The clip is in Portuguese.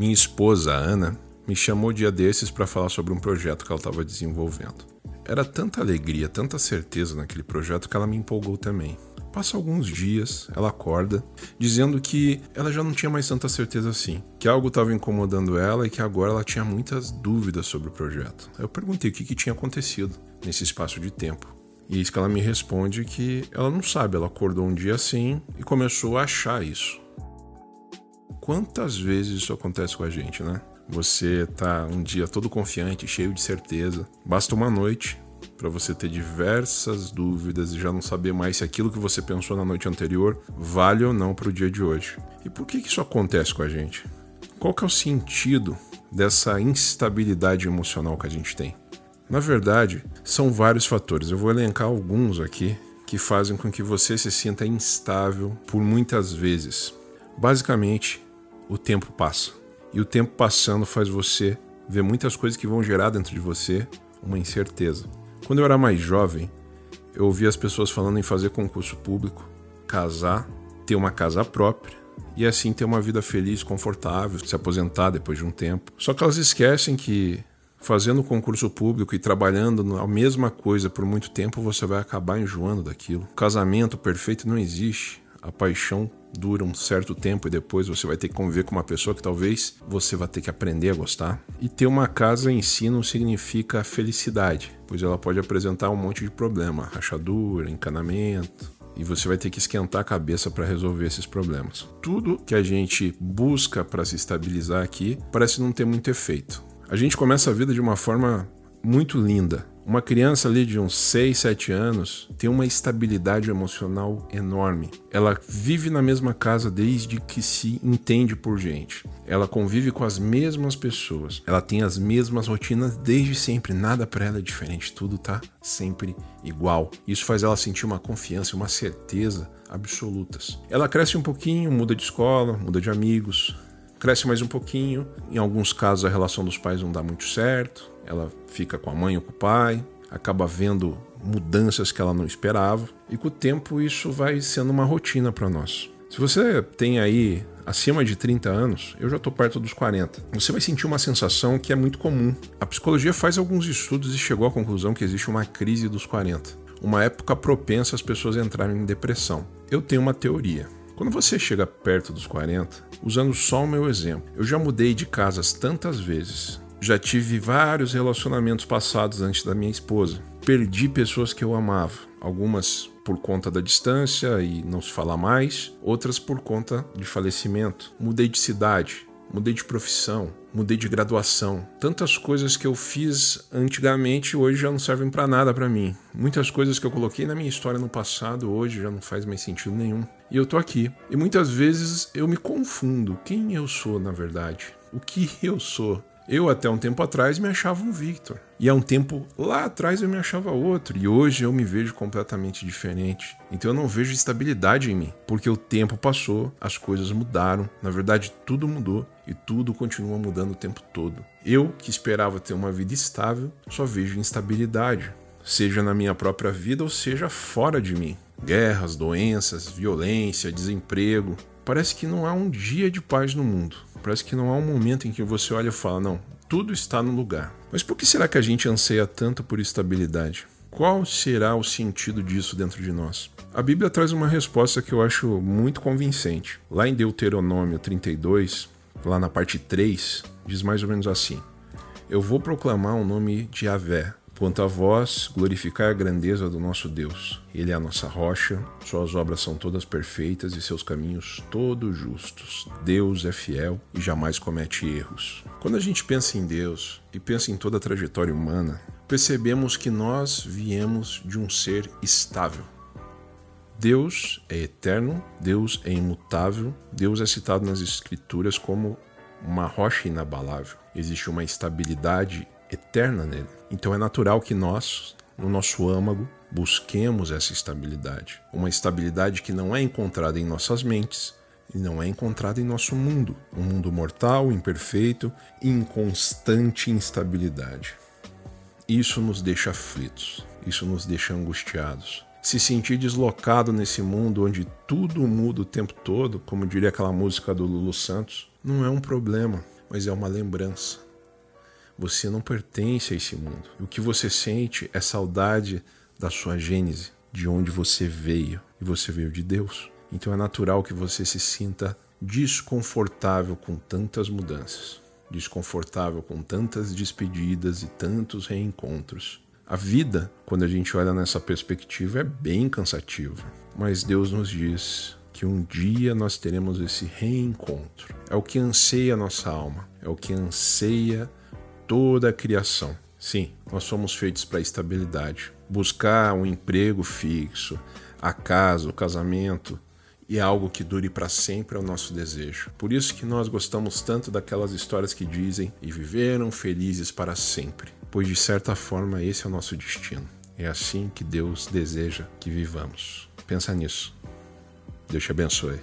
Minha esposa, Ana, me chamou dia desses para falar sobre um projeto que ela estava desenvolvendo. Era tanta alegria, tanta certeza naquele projeto que ela me empolgou também. Passa alguns dias, ela acorda, dizendo que ela já não tinha mais tanta certeza assim, que algo estava incomodando ela e que agora ela tinha muitas dúvidas sobre o projeto. Eu perguntei o que, que tinha acontecido nesse espaço de tempo. E isso que ela me responde que ela não sabe, ela acordou um dia assim e começou a achar isso. Quantas vezes isso acontece com a gente, né? Você tá um dia todo confiante, cheio de certeza. Basta uma noite para você ter diversas dúvidas e já não saber mais se aquilo que você pensou na noite anterior vale ou não para o dia de hoje. E por que, que isso acontece com a gente? Qual que é o sentido dessa instabilidade emocional que a gente tem? Na verdade, são vários fatores. Eu vou elencar alguns aqui que fazem com que você se sinta instável por muitas vezes. Basicamente, o tempo passa. E o tempo passando faz você ver muitas coisas que vão gerar dentro de você uma incerteza. Quando eu era mais jovem, eu ouvia as pessoas falando em fazer concurso público, casar, ter uma casa própria e assim ter uma vida feliz, confortável, se aposentar depois de um tempo. Só que elas esquecem que fazendo concurso público e trabalhando a mesma coisa por muito tempo, você vai acabar enjoando daquilo. O casamento perfeito não existe. A paixão dura um certo tempo e depois você vai ter que conviver com uma pessoa que talvez você vai ter que aprender a gostar. E ter uma casa em si não significa felicidade, pois ela pode apresentar um monte de problema, rachadura, encanamento, e você vai ter que esquentar a cabeça para resolver esses problemas. Tudo que a gente busca para se estabilizar aqui parece não ter muito efeito. A gente começa a vida de uma forma muito linda, uma criança ali de uns 6, 7 anos tem uma estabilidade emocional enorme. Ela vive na mesma casa desde que se entende por gente. Ela convive com as mesmas pessoas. Ela tem as mesmas rotinas desde sempre. Nada para ela é diferente. Tudo tá sempre igual. Isso faz ela sentir uma confiança, uma certeza absolutas. Ela cresce um pouquinho, muda de escola, muda de amigos, cresce mais um pouquinho. Em alguns casos, a relação dos pais não dá muito certo. Ela fica com a mãe ou com o pai, acaba vendo mudanças que ela não esperava. E com o tempo, isso vai sendo uma rotina para nós. Se você tem aí acima de 30 anos, eu já estou perto dos 40. Você vai sentir uma sensação que é muito comum. A psicologia faz alguns estudos e chegou à conclusão que existe uma crise dos 40, uma época propensa às pessoas entrarem em depressão. Eu tenho uma teoria. Quando você chega perto dos 40, usando só o meu exemplo, eu já mudei de casas tantas vezes, já tive vários relacionamentos passados antes da minha esposa, perdi pessoas que eu amava, algumas por conta da distância e não se falar mais, outras por conta de falecimento. Mudei de cidade, mudei de profissão, mudei de graduação. Tantas coisas que eu fiz antigamente hoje já não servem para nada para mim. Muitas coisas que eu coloquei na minha história no passado hoje já não faz mais sentido nenhum. E eu tô aqui. E muitas vezes eu me confundo quem eu sou na verdade. O que eu sou? Eu, até um tempo atrás, me achava um Victor. E há um tempo lá atrás eu me achava outro. E hoje eu me vejo completamente diferente. Então eu não vejo estabilidade em mim. Porque o tempo passou, as coisas mudaram. Na verdade, tudo mudou. E tudo continua mudando o tempo todo. Eu, que esperava ter uma vida estável, só vejo instabilidade. Seja na minha própria vida ou seja fora de mim. Guerras, doenças, violência, desemprego. Parece que não há um dia de paz no mundo. Parece que não há um momento em que você olha e fala: não, tudo está no lugar. Mas por que será que a gente anseia tanto por estabilidade? Qual será o sentido disso dentro de nós? A Bíblia traz uma resposta que eu acho muito convincente. Lá em Deuteronômio 32, lá na parte 3, diz mais ou menos assim: Eu vou proclamar o nome de Yahvé, Quanto a vós, glorificai a grandeza do nosso Deus. Ele é a nossa rocha, suas obras são todas perfeitas e seus caminhos todos justos. Deus é fiel e jamais comete erros. Quando a gente pensa em Deus e pensa em toda a trajetória humana, percebemos que nós viemos de um ser estável. Deus é eterno, Deus é imutável, Deus é citado nas Escrituras como uma rocha inabalável. Existe uma estabilidade eterna nele. Então é natural que nós, no nosso âmago, busquemos essa estabilidade. Uma estabilidade que não é encontrada em nossas mentes e não é encontrada em nosso mundo. Um mundo mortal, imperfeito em constante instabilidade. Isso nos deixa aflitos, isso nos deixa angustiados. Se sentir deslocado nesse mundo onde tudo muda o tempo todo, como diria aquela música do Lulu Santos, não é um problema mas é uma lembrança. Você não pertence a esse mundo. O que você sente é saudade da sua gênese, de onde você veio. E você veio de Deus. Então é natural que você se sinta desconfortável com tantas mudanças, desconfortável com tantas despedidas e tantos reencontros. A vida, quando a gente olha nessa perspectiva, é bem cansativa, mas Deus nos diz que um dia nós teremos esse reencontro. É o que anseia a nossa alma, é o que anseia toda a criação. Sim, nós somos feitos para estabilidade. Buscar um emprego fixo, a casa, o casamento, e algo que dure para sempre é o nosso desejo. Por isso que nós gostamos tanto daquelas histórias que dizem e viveram felizes para sempre, pois de certa forma esse é o nosso destino. É assim que Deus deseja que vivamos. Pensa nisso. Deus te abençoe.